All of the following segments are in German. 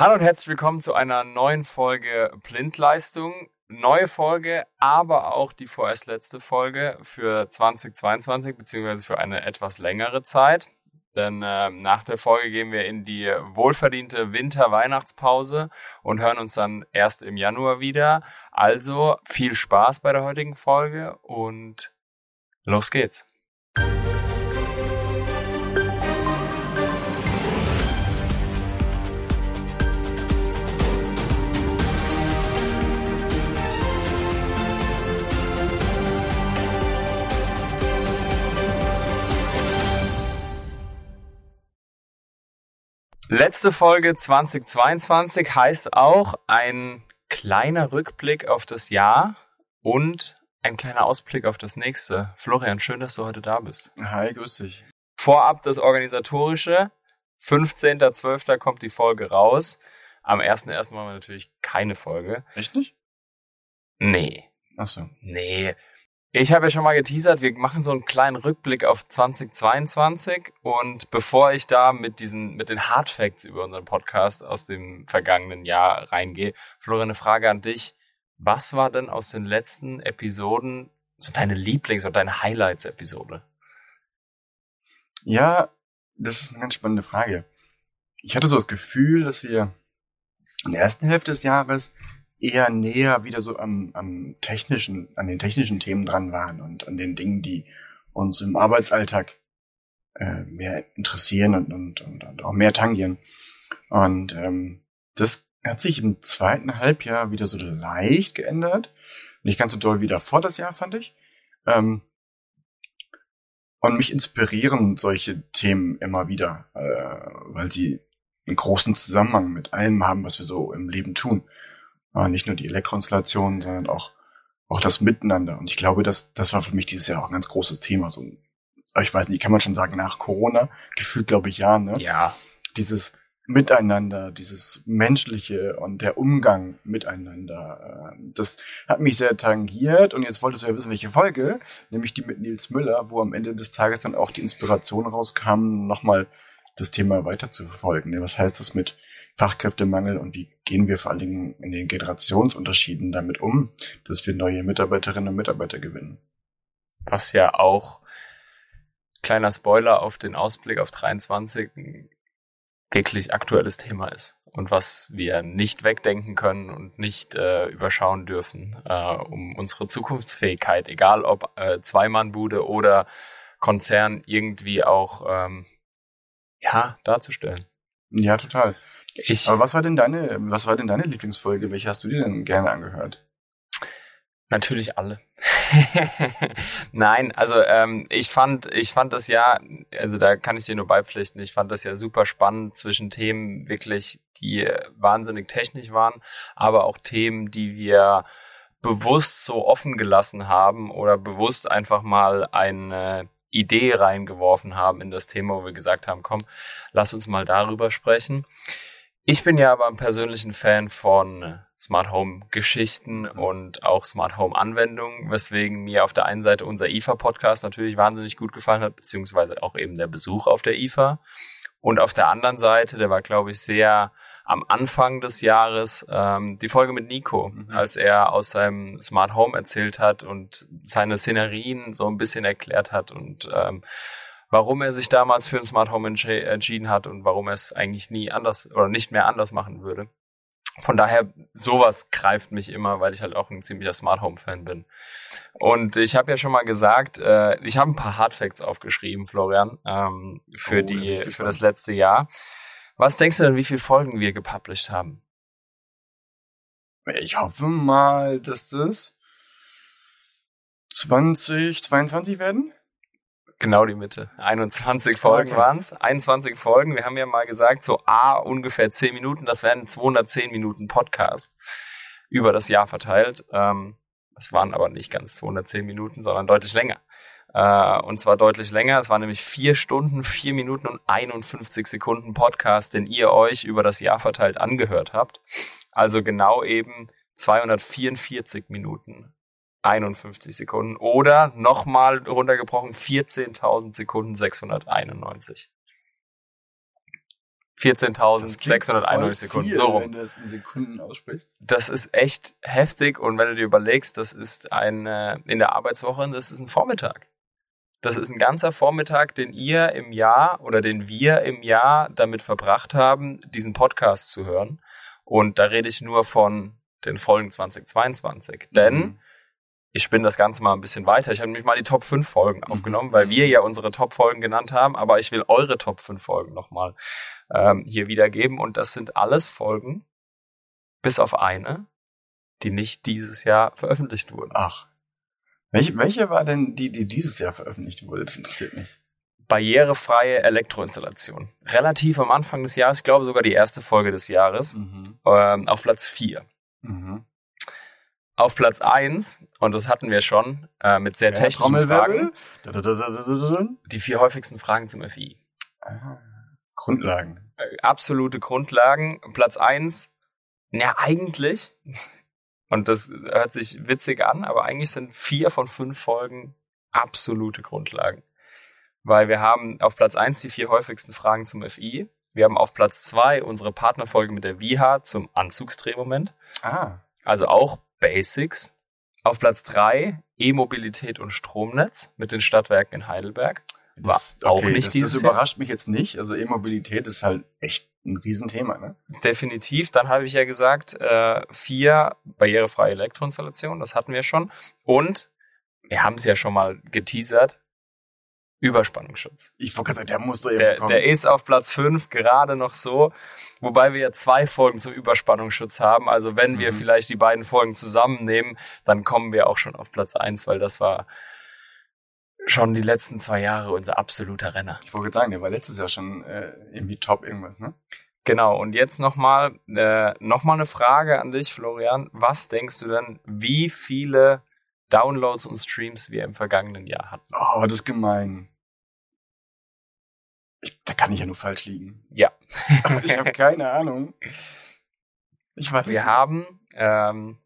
Hallo und herzlich willkommen zu einer neuen Folge Blindleistung. Neue Folge, aber auch die vorerst letzte Folge für 2022, beziehungsweise für eine etwas längere Zeit. Denn äh, nach der Folge gehen wir in die wohlverdiente Winter-Weihnachtspause und hören uns dann erst im Januar wieder. Also viel Spaß bei der heutigen Folge und los geht's. Letzte Folge 2022 heißt auch ein kleiner Rückblick auf das Jahr und ein kleiner Ausblick auf das nächste. Florian, schön, dass du heute da bist. Hi, grüß dich. Vorab das Organisatorische. 15.12. kommt die Folge raus. Am 1.1. machen wir natürlich keine Folge. Echt nicht? Nee. Ach so. Nee. Ich habe ja schon mal geteasert, wir machen so einen kleinen Rückblick auf 2022 und bevor ich da mit diesen mit den Hard Facts über unseren Podcast aus dem vergangenen Jahr reingehe, Florian, eine Frage an dich. Was war denn aus den letzten Episoden so deine Lieblings- oder deine Highlights-Episode? Ja, das ist eine ganz spannende Frage. Ich hatte so das Gefühl, dass wir in der ersten Hälfte des Jahres eher näher wieder so am, am technischen, an den technischen Themen dran waren und an den Dingen, die uns im Arbeitsalltag äh, mehr interessieren und, und, und, und auch mehr tangieren. Und ähm, das hat sich im zweiten Halbjahr wieder so leicht geändert. Nicht ganz so doll wie davor das Jahr, fand ich. Ähm, und mich inspirieren solche Themen immer wieder, äh, weil sie einen großen Zusammenhang mit allem haben, was wir so im Leben tun. Äh, nicht nur die Elektroinstallation, sondern auch, auch das Miteinander. Und ich glaube, das, das war für mich dieses Jahr auch ein ganz großes Thema. So, ich weiß nicht, kann man schon sagen, nach Corona, gefühlt glaube ich ja, ne? Ja. Dieses Miteinander, dieses Menschliche und der Umgang miteinander, äh, das hat mich sehr tangiert. Und jetzt wolltest du ja wissen, welche Folge, nämlich die mit Nils Müller, wo am Ende des Tages dann auch die Inspiration rauskam, nochmal das Thema weiter zu verfolgen. Ne? Was heißt das mit Fachkräftemangel und wie gehen wir vor allen Dingen in den Generationsunterschieden damit um, dass wir neue Mitarbeiterinnen und Mitarbeiter gewinnen. Was ja auch, kleiner Spoiler auf den Ausblick auf 23, ein wirklich aktuelles Thema ist und was wir nicht wegdenken können und nicht äh, überschauen dürfen, äh, um unsere Zukunftsfähigkeit, egal ob äh, Zweimannbude oder Konzern, irgendwie auch ähm, ja darzustellen. Ja, total. Ich, Aber was war denn deine, was war denn deine Lieblingsfolge? Welche hast du dir denn gerne angehört? Natürlich alle. Nein, also ähm, ich fand, ich fand das ja, also da kann ich dir nur beipflichten, ich fand das ja super spannend zwischen Themen wirklich, die wahnsinnig technisch waren, aber auch Themen, die wir bewusst so offen gelassen haben oder bewusst einfach mal eine Idee reingeworfen haben in das Thema, wo wir gesagt haben, komm, lass uns mal darüber sprechen. Ich bin ja aber ein persönlichen Fan von Smart Home Geschichten und auch Smart Home Anwendungen, weswegen mir auf der einen Seite unser IFA Podcast natürlich wahnsinnig gut gefallen hat, beziehungsweise auch eben der Besuch auf der IFA. Und auf der anderen Seite, der war, glaube ich, sehr am Anfang des Jahres, ähm, die Folge mit Nico, mhm. als er aus seinem Smart Home erzählt hat und seine Szenerien so ein bisschen erklärt hat und ähm, warum er sich damals für ein Smart Home entschieden hat und warum er es eigentlich nie anders oder nicht mehr anders machen würde. Von daher, sowas greift mich immer, weil ich halt auch ein ziemlicher Smart Home Fan bin. Und ich habe ja schon mal gesagt, äh, ich habe ein paar Hard Facts aufgeschrieben, Florian, ähm, für Oh, die für das letzte Jahr. Was denkst du denn, wie viele Folgen wir gepublished haben? Ich hoffe mal, dass das 2022 werden. Genau die Mitte. 21 Folgen Okay. waren's. 21 Folgen. Wir haben ja mal gesagt, so A ungefähr 10 Minuten. Das wären 210 Minuten Podcast über das Jahr verteilt. Ähm, das waren aber nicht ganz 210 Minuten, sondern deutlich länger. Äh, und zwar deutlich länger. Es waren nämlich vier Stunden, vier Minuten und 51 Sekunden Podcast, den ihr euch über das Jahr verteilt angehört habt. Also genau eben 244 Minuten 51 Sekunden oder nochmal runtergebrochen 14.000 Sekunden 691. 14.691 Sekunden. So rum. Wenn du das in Sekunden aussprichst. Das ist echt heftig und wenn du dir überlegst, das ist ein äh, in der Arbeitswoche, das ist ein Vormittag. Das ist ein ganzer Vormittag, den ihr im Jahr oder den wir im Jahr damit verbracht haben, diesen Podcast zu hören. Und da rede ich nur von den Folgen 2022. Denn Mhm. ich spinne das Ganze mal ein bisschen weiter. Ich habe nämlich mal die Top 5 Folgen Mhm. aufgenommen, weil wir ja unsere Top Folgen genannt haben, aber ich will eure Top 5 Folgen nochmal ähm, hier wiedergeben. Und das sind alles Folgen, bis auf eine, die nicht dieses Jahr veröffentlicht wurden. Ach. Welche, welche war denn die, die dieses Jahr veröffentlicht wurde? Das interessiert mich. Barrierefreie Elektroinstallation. Relativ am Anfang des Jahres, ich glaube sogar die erste Folge des Jahres, Mhm. ähm, auf Platz 4. Mhm. Auf Platz 1, und das hatten wir schon, äh, mit sehr Ja, technischen Fragen. Da, da, da, die vier häufigsten Fragen zum FI. Ah, Grundlagen. Äh, absolute Grundlagen. Platz eins, ja, eigentlich, und das hört sich witzig an, aber eigentlich sind vier von fünf Folgen absolute Grundlagen. Weil wir haben auf Platz eins die vier häufigsten Fragen zum FI. Wir haben auf Platz zwei unsere Partnerfolge mit der VIHA zum Anzugsdrehmoment. Ah. Also auch Basics. Auf Platz drei E-Mobilität und Stromnetz mit den Stadtwerken in Heidelberg. War auch nicht das, dieses Das Jahr. überrascht mich jetzt nicht. Also E-Mobilität ist halt echt ein Riesenthema, ne? Definitiv. Dann habe ich ja gesagt, äh, vier barrierefreie Elektroinstallationen, das hatten wir schon. Und wir haben es ja schon mal geteasert, Überspannungsschutz. Ich wollte gerade sagen, der muss doch eben Der, kommen. der ist auf Platz fünf gerade noch so, wobei wir ja zwei Folgen zum Überspannungsschutz haben. Also wenn wir Mhm. vielleicht die beiden Folgen zusammennehmen, dann kommen wir auch schon auf Platz eins, weil das war schon die letzten zwei Jahre unser absoluter Renner. ich wollte sagen, der war letztes Jahr schon äh, irgendwie top irgendwas, ne? Genau, und jetzt nochmal äh, noch mal eine Frage an dich, Florian. Was denkst du denn, wie viele Downloads und Streams wir im vergangenen Jahr hatten? Oh, das ist gemein. Ich, da kann ich ja nur falsch liegen. Ja. ich habe keine Ahnung. Ich weiß Wir nicht. haben, ähm,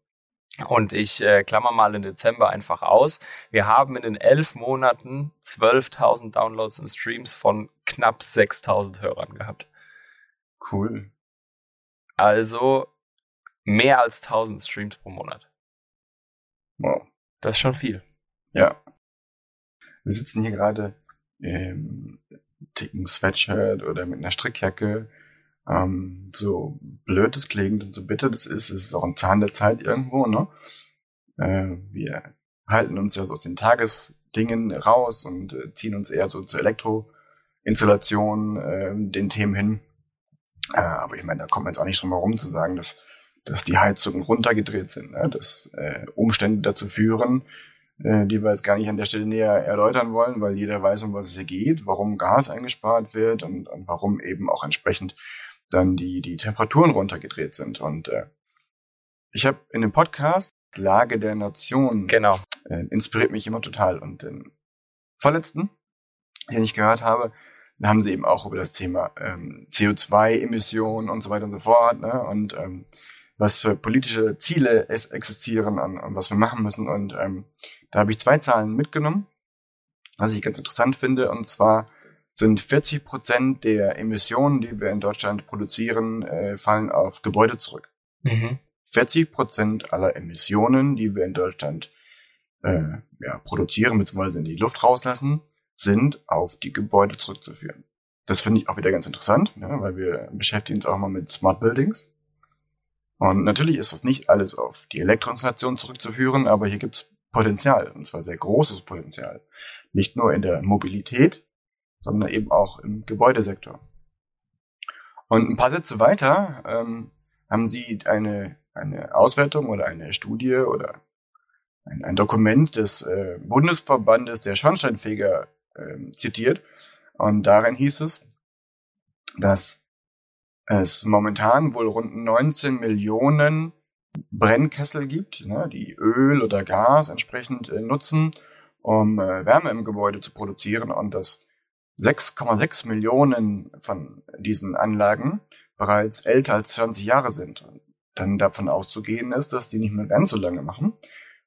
und ich äh, klammer mal den Dezember einfach aus, wir haben in den elf Monaten 12.000 Downloads und Streams von knapp 6.000 Hörern gehabt. Cool. Also mehr als 1.000 Streams pro Monat. Wow. Das ist schon viel. Ja. Wir sitzen hier gerade im dicken Sweatshirt oder mit einer Strickjacke. Ähm, so blöd das klingt und so bitter das ist, es ist auch ein Zahn der Zeit irgendwo, ne? Äh, wir halten uns ja so aus den Tagesdingen raus und äh, ziehen uns eher so zur Elektroinstallation, äh, den Themen hin. Äh, aber ich meine, da kommt man jetzt auch nicht drum herum zu sagen, dass, dass die Heizungen runtergedreht sind, ne? dass äh, Umstände dazu führen, äh, die wir jetzt gar nicht an der Stelle näher erläutern wollen, weil jeder weiß, um was es hier geht, warum Gas eingespart wird und, und warum eben auch entsprechend dann die, die Temperaturen runtergedreht sind. Und äh, ich habe in dem Podcast Lage der Nation Genau. äh, inspiriert mich immer total. Und den vorletzten, den ich gehört habe, da haben sie eben auch über das Thema ähm, CO2-Emissionen und so weiter und so fort, ne? Und ähm, was für politische Ziele es existieren und, und was wir machen müssen. Und ähm, da habe ich zwei Zahlen mitgenommen, was ich ganz interessant finde. Und zwar sind 40 Prozent der Emissionen, die wir in Deutschland produzieren, äh, fallen auf Gebäude zurück. Mhm. 40 Prozent aller Emissionen, die wir in Deutschland äh, ja, produzieren bzw. in die Luft rauslassen, sind auf die Gebäude zurückzuführen. Das finde ich auch wieder ganz interessant, ne, weil wir beschäftigen uns auch mal mit Smart Buildings. Und natürlich ist das nicht alles auf die Elektroinstallation zurückzuführen, aber hier gibt es Potenzial, und zwar sehr großes Potenzial. Nicht nur in der Mobilität, sondern eben auch im Gebäudesektor. Und ein paar Sätze weiter ähm, haben Sie eine, eine Auswertung oder eine Studie oder ein, ein Dokument des äh, Bundesverbandes der Schornsteinfeger ähm, zitiert. Und darin hieß es, dass es momentan wohl rund 19 Millionen Brennkessel gibt, ne, die Öl oder Gas entsprechend äh, nutzen, um äh, Wärme im Gebäude zu produzieren und dass 6,6 Millionen von diesen Anlagen bereits älter als 20 Jahre sind. Dann davon auszugehen ist, dass die nicht mehr ganz so lange machen.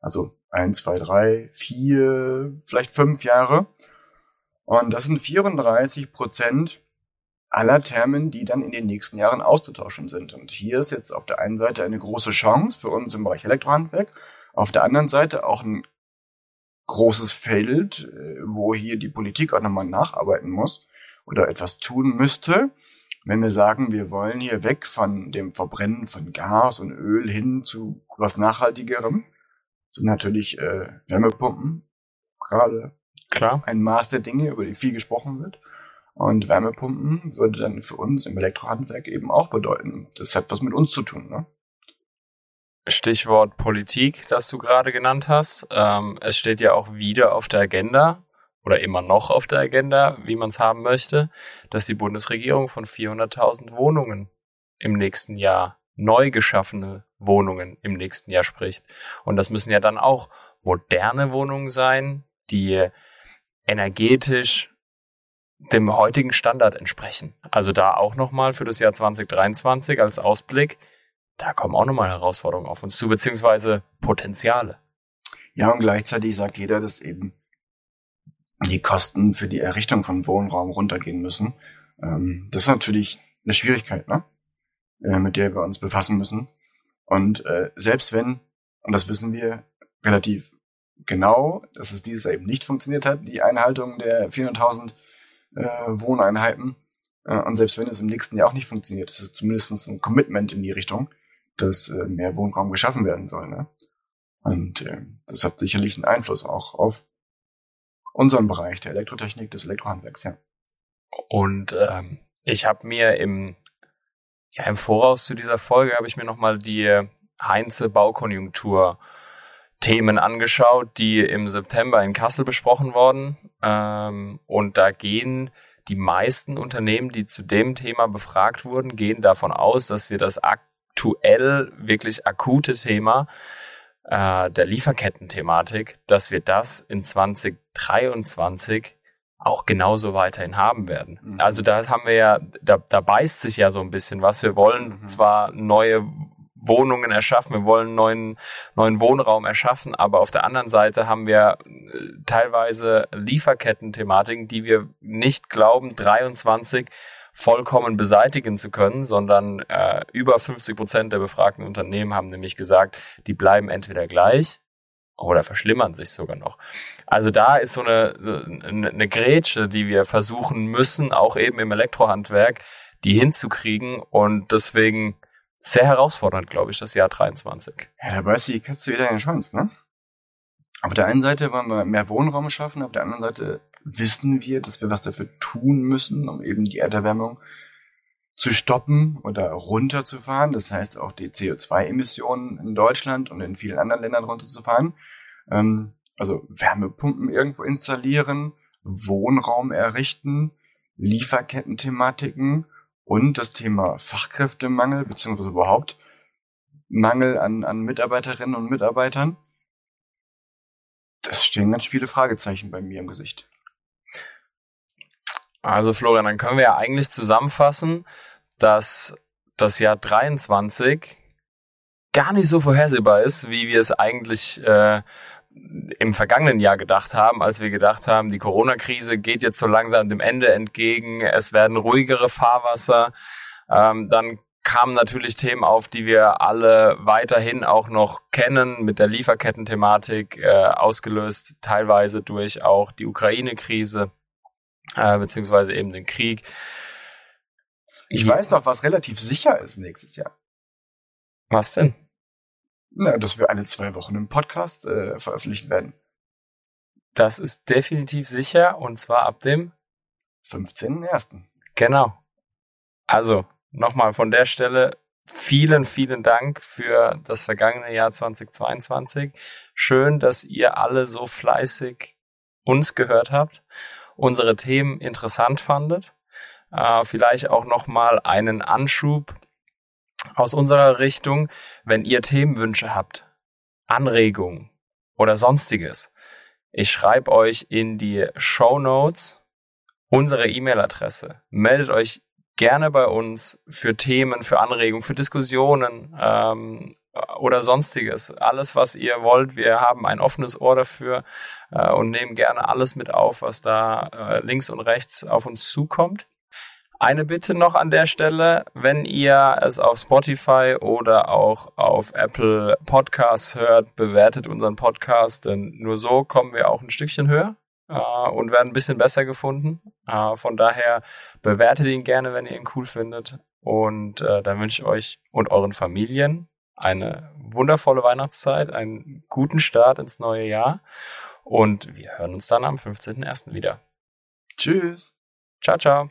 Also eins, zwei, drei, vier, vielleicht fünf Jahre. Und das sind 34 Prozent aller Termen, die dann in den nächsten Jahren auszutauschen sind. Und hier ist jetzt auf der einen Seite eine große Chance für uns im Bereich Elektrohandwerk, auf der anderen Seite auch ein großes Feld, äh, wo hier die Politik auch nochmal nacharbeiten muss oder etwas tun müsste, wenn wir sagen, wir wollen hier weg von dem Verbrennen von Gas und Öl hin zu was Nachhaltigerem, sind natürlich äh, Wärmepumpen gerade Klar. ein Maß der Dinge, über die viel gesprochen wird. Und Wärmepumpen würde dann für uns im Elektrohandwerk eben auch bedeuten, das hat was mit uns zu tun. Ne? Stichwort Politik, das du gerade genannt hast. Ähm, es steht ja auch wieder auf der Agenda oder immer noch auf der Agenda, wie man es haben möchte, dass die Bundesregierung von 400.000 Wohnungen im nächsten Jahr, neu geschaffene Wohnungen im nächsten Jahr spricht. Und das müssen ja dann auch moderne Wohnungen sein, die energetisch dem heutigen Standard entsprechen. Also da auch nochmal für das Jahr 2023 als Ausblick, da kommen auch nochmal Herausforderungen auf uns zu, beziehungsweise Potenziale. Ja, und gleichzeitig sagt jeder, dass eben die Kosten für die Errichtung von Wohnraum runtergehen müssen. Ähm, das ist natürlich eine Schwierigkeit, ne? Mit der wir uns befassen müssen. Und äh, selbst wenn, und das wissen wir relativ genau, dass es dieses Jahr eben nicht funktioniert hat, die Einhaltung der 400.000 äh, Wohneinheiten. Äh, und selbst wenn es im nächsten Jahr auch nicht funktioniert, ist es zumindest ein Commitment in die Richtung, dass äh, mehr Wohnraum geschaffen werden soll. Ne? Und äh, das hat sicherlich einen Einfluss auch auf unseren Bereich der Elektrotechnik, des Elektrohandwerks, ja. Und ähm, ich habe mir im, ja, im Voraus zu dieser Folge habe ich mir nochmal die Heinze Baukonjunktur Themen angeschaut, die im September in Kassel besprochen wurden. Ähm, und da gehen die meisten Unternehmen, die zu dem Thema befragt wurden, gehen davon aus, dass wir das aktuell wirklich akute Thema äh, der Lieferketten-Thematik, dass wir das in 2023 auch genauso weiterhin haben werden. Mhm. Also da haben wir ja, da, da beißt sich ja so ein bisschen was. Wir wollen mhm. zwar neue Wohnungen erschaffen, wir wollen neuen, neuen Wohnraum erschaffen, aber auf der anderen Seite haben wir äh, teilweise Lieferketten-Thematiken, die wir nicht glauben, 23 vollkommen beseitigen zu können, sondern äh, über 50 Prozent der befragten Unternehmen haben nämlich gesagt, die bleiben entweder gleich oder verschlimmern sich sogar noch. Also da ist so eine, eine, eine Grätsche, die wir versuchen müssen, auch eben im Elektrohandwerk, die hinzukriegen und deswegen sehr herausfordernd, glaube ich, das Jahr 23. Ja, da beißt die Katze wieder in den Schwanz, ne? Auf der einen Seite wollen wir mehr Wohnraum schaffen, auf der anderen Seite wissen wir, dass wir was dafür tun müssen, um eben die Erderwärmung zu stoppen oder runterzufahren. Das heißt auch die CO2-Emissionen in Deutschland und in vielen anderen Ländern runterzufahren. Ähm, also Wärmepumpen irgendwo installieren, Wohnraum errichten, Lieferketten-Thematiken und das Thema Fachkräftemangel beziehungsweise überhaupt Mangel an, an Mitarbeiterinnen und Mitarbeitern. Das stehen ganz viele Fragezeichen bei mir im Gesicht. Also Florian, dann können wir ja eigentlich zusammenfassen, dass das Jahr 23 gar nicht so vorhersehbar ist, wie wir es eigentlich äh, im vergangenen Jahr gedacht haben, als wir gedacht haben, die Corona-Krise geht jetzt so langsam dem Ende entgegen, es werden ruhigere Fahrwasser. Ähm, dann kamen natürlich Themen auf, die wir alle weiterhin auch noch kennen, mit der Lieferketten-Thematik, äh, ausgelöst teilweise durch auch die Ukraine-Krise, äh, beziehungsweise eben den Krieg. Ich weiß noch, was relativ sicher ist nächstes Jahr. Was denn? Na, dass wir alle zwei Wochen im Podcast äh, veröffentlichen werden. Das ist definitiv sicher und zwar ab dem 15.01. Genau. Also, nochmal von der Stelle vielen, vielen Dank für das vergangene Jahr 2022. Schön, dass ihr alle so fleißig uns gehört habt, unsere Themen interessant fandet. Äh, vielleicht auch nochmal einen Anschub aus unserer Richtung, wenn ihr Themenwünsche habt, Anregungen oder sonstiges. Ich schreibe euch in die Show Notes unsere E-Mail-Adresse. Meldet euch gerne bei uns für Themen, für Anregungen, für Diskussionen ähm, oder sonstiges. Alles, was ihr wollt. Wir haben ein offenes Ohr dafür äh, und nehmen gerne alles mit auf, was da äh, links und rechts auf uns zukommt. Eine Bitte noch an der Stelle, wenn ihr es auf Spotify oder auch auf Apple Podcasts hört, bewertet unseren Podcast, denn nur so kommen wir auch ein Stückchen höher äh, und werden ein bisschen besser gefunden. Äh, von daher bewertet ihn gerne, wenn ihr ihn cool findet. Und äh, dann wünsche ich euch und euren Familien eine wundervolle Weihnachtszeit, einen guten Start ins neue Jahr. Und wir hören uns dann am 15.01. wieder. Tschüss. Ciao, ciao.